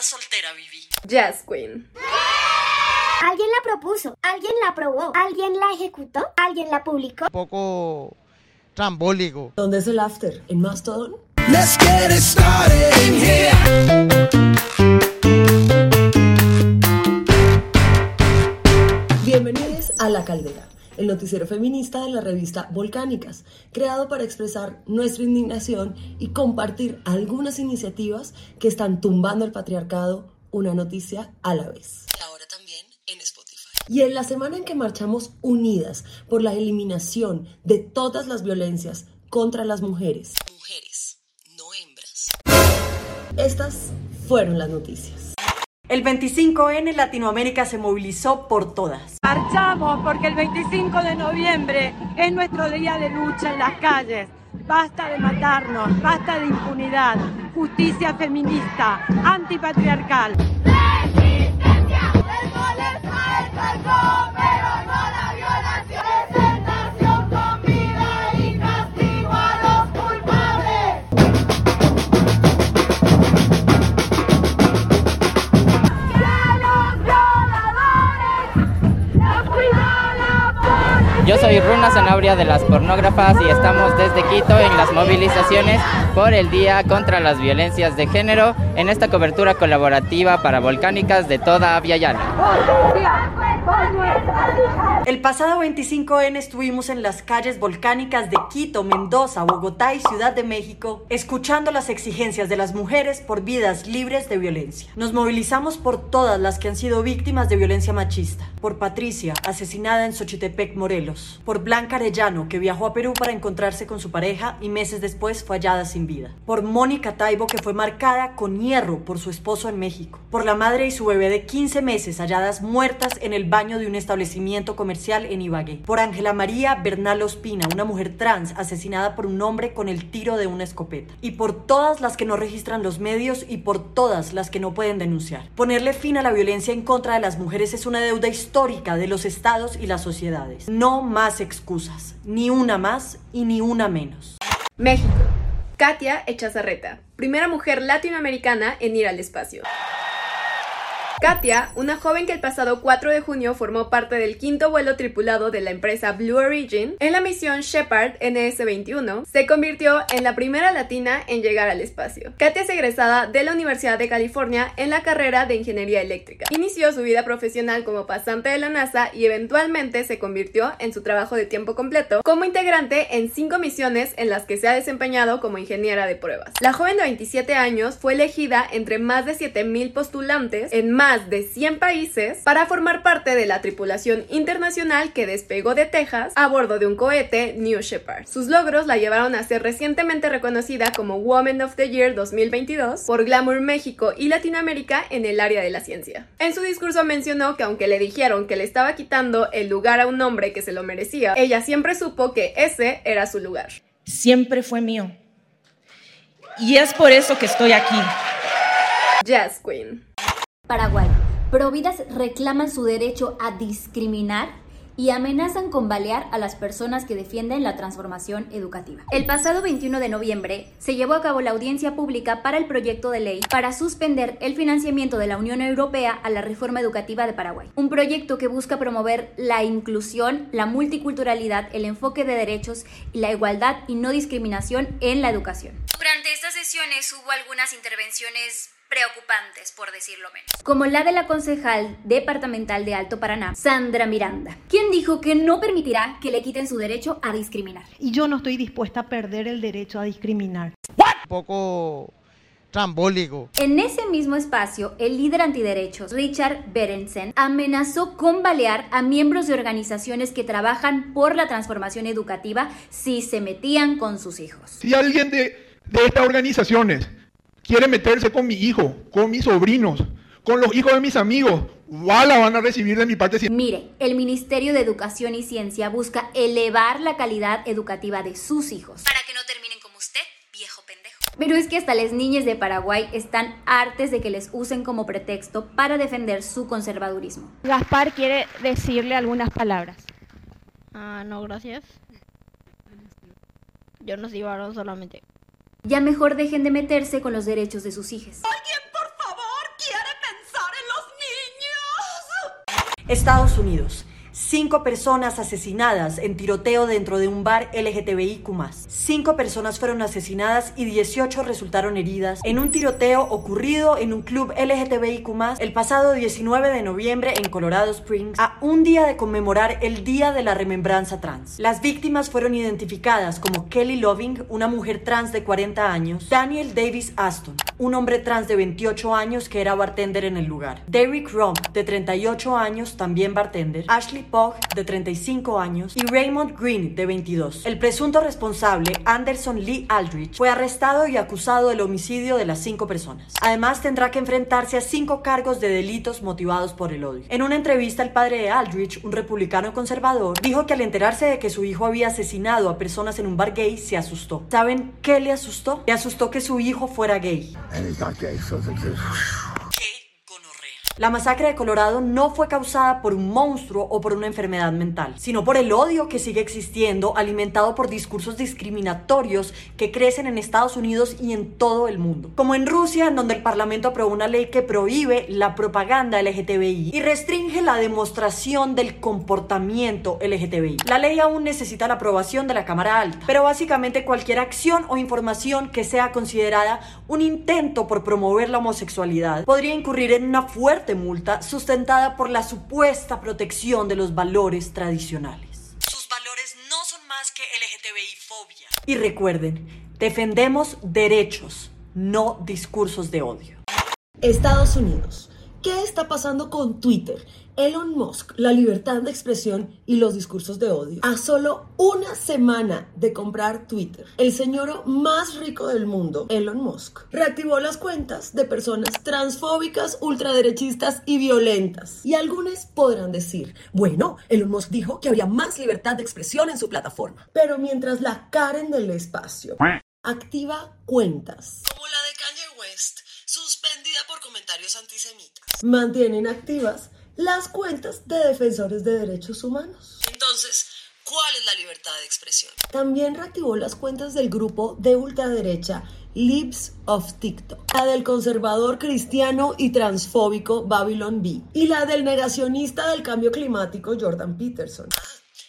estás soltera, Vivi. Jazz Queen. Alguien la propuso, alguien la aprobó, alguien la ejecutó, alguien la publicó. Un poco trambólico. ¿Dónde es el after? ¿En Mastodon? Let's get it started in here. Bienvenidos a La Caldera, el noticiero feminista de la revista Volcánicas, creado para expresar nuestra indignación y compartir algunas iniciativas que están tumbando el patriarcado una noticia a la vez. Ahora también en Spotify. Y en la semana en que marchamos unidas por la eliminación de todas las violencias contra las mujeres, Mujeres, no hembras. estas fueron las noticias. El 25N Latinoamérica se movilizó por todas. Marchamos porque el 25 de noviembre es nuestro día de lucha en las calles. Basta de matarnos, basta de impunidad, justicia feminista, antipatriarcal. Yo soy Runa Zanabria de las pornógrafas y estamos desde Quito en las movilizaciones por el Día contra las Violencias de Género en esta cobertura colaborativa para volcánicas de toda Avia Yala. El pasado 25N estuvimos en las calles volcánicas de Quito, Mendoza, Bogotá y Ciudad de México, escuchando las exigencias de las mujeres por vidas libres de violencia. Nos movilizamos por todas las que han sido víctimas de violencia machista. Por Patricia, asesinada en Xochitepec, Morelos. Por Blanca Arellano, que viajó a Perú para encontrarse con su pareja y meses después fue hallada sin vida. Por Mónica Taibo, que fue marcada con hierro por su esposo en México. Por la madre y su bebé de 15 meses halladas muertas en el baño de un establecimiento comercial en Ibagué. Por Ángela María Bernal Ospina, una mujer trans asesinada por un hombre con el tiro de una escopeta. Y por todas las que no registran los medios y por todas las que no pueden denunciar. Ponerle fin a la violencia en contra de las mujeres es una deuda histórica de los estados y las sociedades. No más excusas, ni una más y ni una menos. México. Katia Echazarreta, primera mujer latinoamericana en ir al espacio. Katia, una joven que el pasado 4 de junio formó parte del quinto vuelo tripulado de la empresa Blue Origin en la misión Shepard NS-21, se convirtió en la primera latina en llegar al espacio. Katia es egresada de la Universidad de California en la carrera de Ingeniería Eléctrica. Inició su vida profesional como pasante de la NASA y eventualmente se convirtió en su trabajo de tiempo completo como integrante en cinco misiones en las que se ha desempeñado como ingeniera de pruebas. La joven de 27 años fue elegida entre más de 7000 postulantes en más de 100 países para formar parte de la tripulación internacional que despegó de Texas a bordo de un cohete New Shepard. Sus logros la llevaron a ser recientemente reconocida como Woman of the Year 2022 por Glamour México y Latinoamérica en el área de la ciencia. En su discurso mencionó que aunque le dijeron que le estaba quitando el lugar a un hombre que se lo merecía, ella siempre supo que ese era su lugar. siempre fue mío. Y es por eso que estoy aquí. Jazz Queen. Paraguay. Providas reclaman su derecho a discriminar y amenazan con balear a las personas que defienden la transformación educativa. El pasado 21 de noviembre se llevó a cabo la audiencia pública para el proyecto de ley para suspender el financiamiento de la Unión Europea a la reforma educativa de Paraguay. Un proyecto que busca promover la inclusión, la multiculturalidad, el enfoque de derechos y la igualdad y no discriminación en la educación. Durante estas sesiones hubo algunas intervenciones preocupantes, por decirlo menos. Como la de la concejal departamental de Alto Paraná, Sandra Miranda, quien dijo que no permitirá que le quiten su derecho a discriminar. Y yo no estoy dispuesta a perder el derecho a discriminar. Un poco trambólico. En ese mismo espacio, el líder antiderechos, Richard Berensen, amenazó con balear a miembros de organizaciones que trabajan por la transformación educativa si se metían con sus hijos. Si alguien de, de estas organizaciones quiere meterse con mi hijo, con mis sobrinos, con los hijos de mis amigos, la van a recibir de mi parte. Mire, el Ministerio de Educación y Ciencia busca elevar la calidad educativa de sus hijos. Para que no terminen como usted, viejo pendejo. Pero es que hasta las niñas de Paraguay están hartes de que les usen como pretexto para defender su conservadurismo. Gaspar quiere decirle algunas palabras. Ah, no, gracias. Yo no soy varón solamente. Ya mejor dejen de meterse con los derechos de sus hijas. ¿Alguien, por favor, quiere pensar en los niños? Estados Unidos Cinco personas asesinadas en tiroteo dentro de un bar LGTBIQ. Cinco personas fueron asesinadas y 18 resultaron heridas en un tiroteo ocurrido en un club LGTBIQ el pasado 19 de noviembre en Colorado Springs, a un día de conmemorar el Día de la Remembranza Trans. Las víctimas fueron identificadas como Kelly Loving, una mujer trans de 40 años, Daniel Davis Aston, un hombre trans de 28 años que era bartender en el lugar, Derrick Rom, de 38 años, también bartender, Ashley Pogg, de 35 años, y Raymond Green, de 22. El presunto responsable, Anderson Lee Aldrich, fue arrestado y acusado del homicidio de las cinco personas. Además, tendrá que enfrentarse a cinco cargos de delitos motivados por el odio. En una entrevista, el padre de Aldrich, un republicano conservador, dijo que al enterarse de que su hijo había asesinado a personas en un bar gay, se asustó. ¿Saben qué le asustó? Le asustó que su hijo fuera gay. La masacre de Colorado no fue causada por un monstruo o por una enfermedad mental, sino por el odio que sigue existiendo, alimentado por discursos discriminatorios que crecen en Estados Unidos y en todo el mundo. Como en Rusia, en donde el Parlamento aprobó una ley que prohíbe la propaganda LGTBI y restringe la demostración del comportamiento LGTBI. La ley aún necesita la aprobación de la Cámara Alta, pero básicamente cualquier acción o información que sea considerada un intento por promover la homosexualidad podría incurrir en una fuerte multa sustentada por la supuesta protección de los valores tradicionales. Sus valores no son más que LGTBI fobia. Y recuerden, defendemos derechos, no discursos de odio. Estados Unidos. ¿Qué está pasando con Twitter? Elon Musk, la libertad de expresión y los discursos de odio. A solo una semana de comprar Twitter, el señor más rico del mundo, Elon Musk, reactivó las cuentas de personas transfóbicas, ultraderechistas y violentas. Y algunos podrán decir, bueno, Elon Musk dijo que habría más libertad de expresión en su plataforma. Pero mientras la Karen del espacio activa cuentas, como la de Kanye West, suspendida por comentarios antisemitas, mantienen activas las cuentas de defensores de derechos humanos. Entonces, ¿cuál es la libertad de expresión? También reactivó las cuentas del grupo de ultraderecha Libs of TikTok, la del conservador cristiano y transfóbico Babylon B y la del negacionista del cambio climático Jordan Peterson.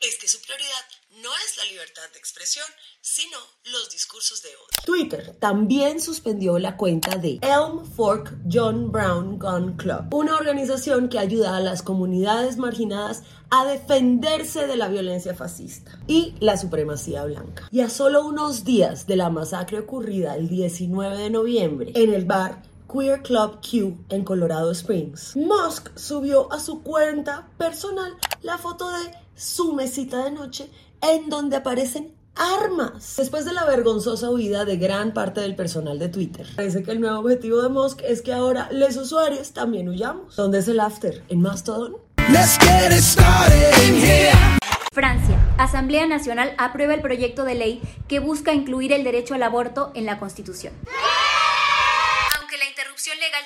Es que su prioridad no es libertad de expresión, sino los discursos de odio. Twitter también suspendió la cuenta de Elm Fork John Brown Gun Club, una organización que ayuda a las comunidades marginadas a defenderse de la violencia fascista y la supremacía blanca. Y a solo unos días de la masacre ocurrida el 19 de noviembre en el bar Queer Club Q en Colorado Springs, Musk subió a su cuenta personal la foto de su mesita de noche en donde aparecen armas. Después de la vergonzosa huida de gran parte del personal de Twitter, parece que el nuevo objetivo de Musk es que ahora los usuarios también huyamos. ¿Dónde es el after? ¿En Mastodon? Francia. Asamblea Nacional aprueba el proyecto de ley que busca incluir el derecho al aborto en la Constitución.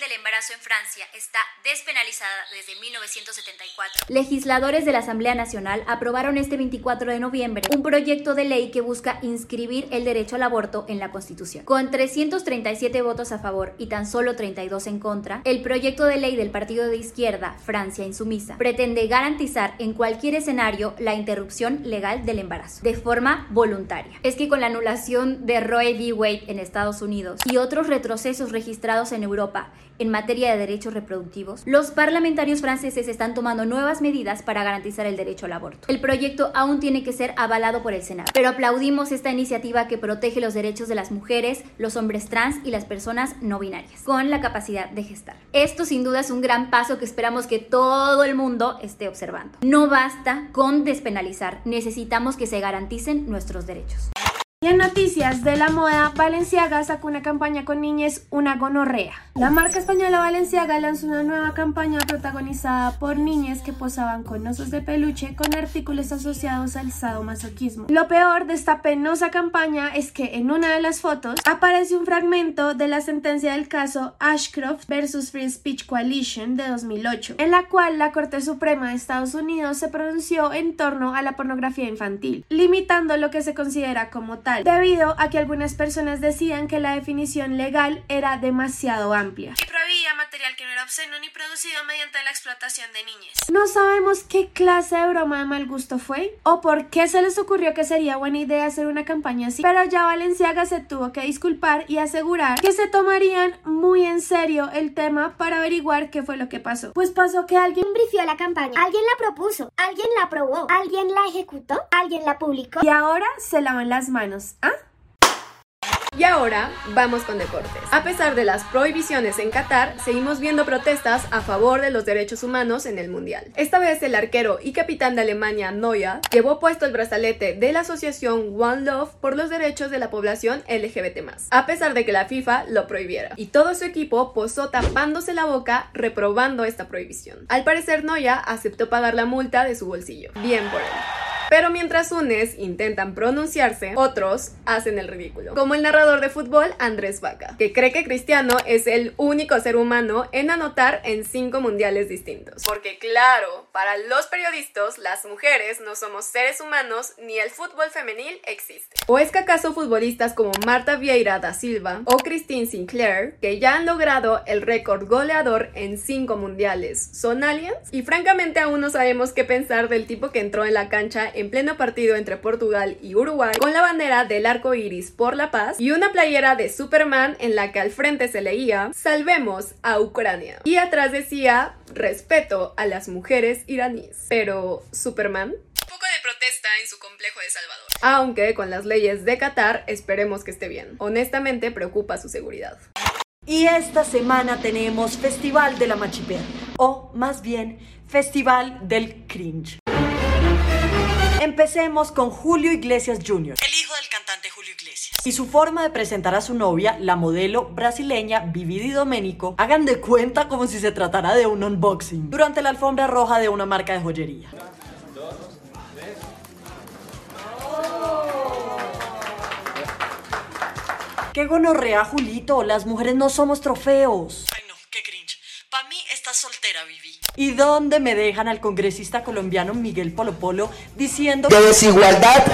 Del embarazo en Francia está despenalizada desde 1974, legisladores de la Asamblea Nacional aprobaron este 24 de noviembre un proyecto de ley que busca inscribir el derecho al aborto en la Constitución. Con 337 votos a favor y tan solo 32 en contra, el proyecto de ley del partido de izquierda Francia Insumisa pretende garantizar en cualquier escenario la interrupción legal del embarazo de forma voluntaria. Es que con la anulación de Roe v. Wade en Estados Unidos y otros retrocesos registrados en Europa en materia de derechos reproductivos, los parlamentarios franceses están tomando nuevas medidas para garantizar el derecho al aborto. El proyecto aún tiene que ser avalado por el Senado, pero aplaudimos esta iniciativa que protege los derechos de las mujeres, los hombres trans y las personas no binarias, con la capacidad de gestar. Esto sin duda es un gran paso que esperamos que todo el mundo esté observando. No basta con despenalizar, necesitamos que se garanticen nuestros derechos. Y en noticias de la moda, Balenciaga sacó una campaña con niñes, una gonorrea. La marca española Balenciaga lanzó una nueva campaña protagonizada por niñas que posaban con osos de peluche con artículos asociados al sadomasoquismo. Lo peor de esta penosa campaña es que en una de las fotos aparece un fragmento de la sentencia del caso Ashcroft versus Free Speech Coalition de 2008, en la cual la Corte Suprema de Estados Unidos se pronunció en torno a la pornografía infantil, limitando lo que se considera como debido a que algunas personas decían que la definición legal era demasiado amplia material que no era obsceno ni producido mediante la explotación de niñas. No sabemos qué clase de broma de mal gusto fue o por qué se les ocurrió que sería buena idea hacer una campaña así, pero ya Valenciaga se tuvo que disculpar y asegurar que se tomarían muy en serio el tema para averiguar qué fue lo que pasó. Pues pasó que alguien brifió la campaña, alguien la propuso, alguien la aprobó, alguien la ejecutó, alguien la publicó y ahora se lavan las manos. ¿Ah? Y ahora vamos con deportes. A pesar de las prohibiciones en Qatar, seguimos viendo protestas a favor de los derechos humanos en el Mundial. Esta vez el arquero y capitán de Alemania, Neuer, llevó puesto el brazalete de la asociación One Love por los derechos de la población LGBT+, a pesar de que la FIFA lo prohibiera. Y todo su equipo posó tapándose la boca reprobando esta prohibición. Al parecer Neuer aceptó pagar la multa de su bolsillo. Bien por él. Pero mientras unes intentan pronunciarse, otros hacen el ridículo. Como el narrador de fútbol Andrés Vaca, que cree que Cristiano es el único ser humano en anotar en cinco mundiales distintos. Porque claro, para los periodistas, las mujeres no somos seres humanos ni el fútbol femenil existe. ¿O es que acaso futbolistas como Marta Vieira da Silva o Christine Sinclair, que ya han logrado el récord goleador en cinco mundiales, son aliens? Y francamente aún no sabemos qué pensar del tipo que entró en la cancha en pleno partido entre Portugal y Uruguay con la bandera del arco iris por la paz y una playera de Superman en la que al frente se leía Salvemos a Ucrania y atrás decía respeto a las mujeres iraníes. Pero, ¿Superman? poco de protesta en su complejo de Salvador. Aunque con las leyes de Qatar esperemos que esté bien. Honestamente preocupa su seguridad. Y esta semana tenemos Festival de la Machiper, o más bien Festival del Cringe. Empecemos con Julio Iglesias Jr., el hijo del cantante Julio Iglesias. Y su forma de presentar a su novia, la modelo brasileña Vivi Di Domenico, hagan de cuenta como si se tratara de un unboxing, durante la alfombra roja de una marca de joyería. ¡Qué gonorrea, Julito! Las mujeres no somos trofeos. Ay, no, qué cringe. Para mí estás soltera, Vivi. ¿Y dónde me dejan al congresista colombiano Miguel Polo Polo diciendo De desigualdad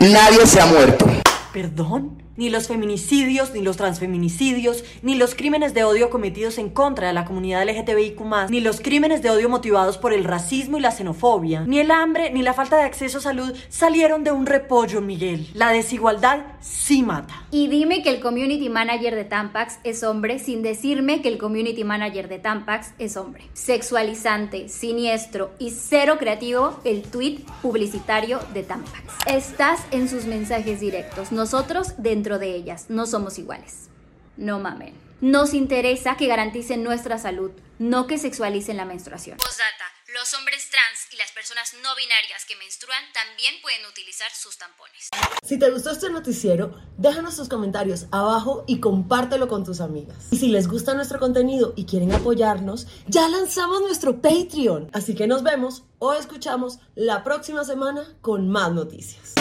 nadie se ha muerto. ¿Perdón? Ni los feminicidios, ni los transfeminicidios, ni los crímenes de odio cometidos en contra de la comunidad LGTBIQ, ni los crímenes de odio motivados por el racismo y la xenofobia, ni el hambre, ni la falta de acceso a salud salieron de un repollo, Miguel. La desigualdad sí mata. Y dime que el community manager de Tampax es hombre sin decirme que el community manager de Tampax es hombre. Sexualizante, siniestro y cero creativo el tweet publicitario de Tampax. Estás en sus mensajes directos. Nosotros dentro de ellas. No somos iguales. No mamen. Nos interesa que garanticen nuestra salud, no que sexualicen la menstruación. Postdata. Los hombres trans y las personas no binarias que menstruan también pueden utilizar sus tampones. Si te gustó este noticiero, déjanos tus comentarios abajo y compártelo con tus amigas. Y si les gusta nuestro contenido y quieren apoyarnos, ya lanzamos nuestro Patreon. Así que nos vemos o escuchamos la próxima semana con más noticias.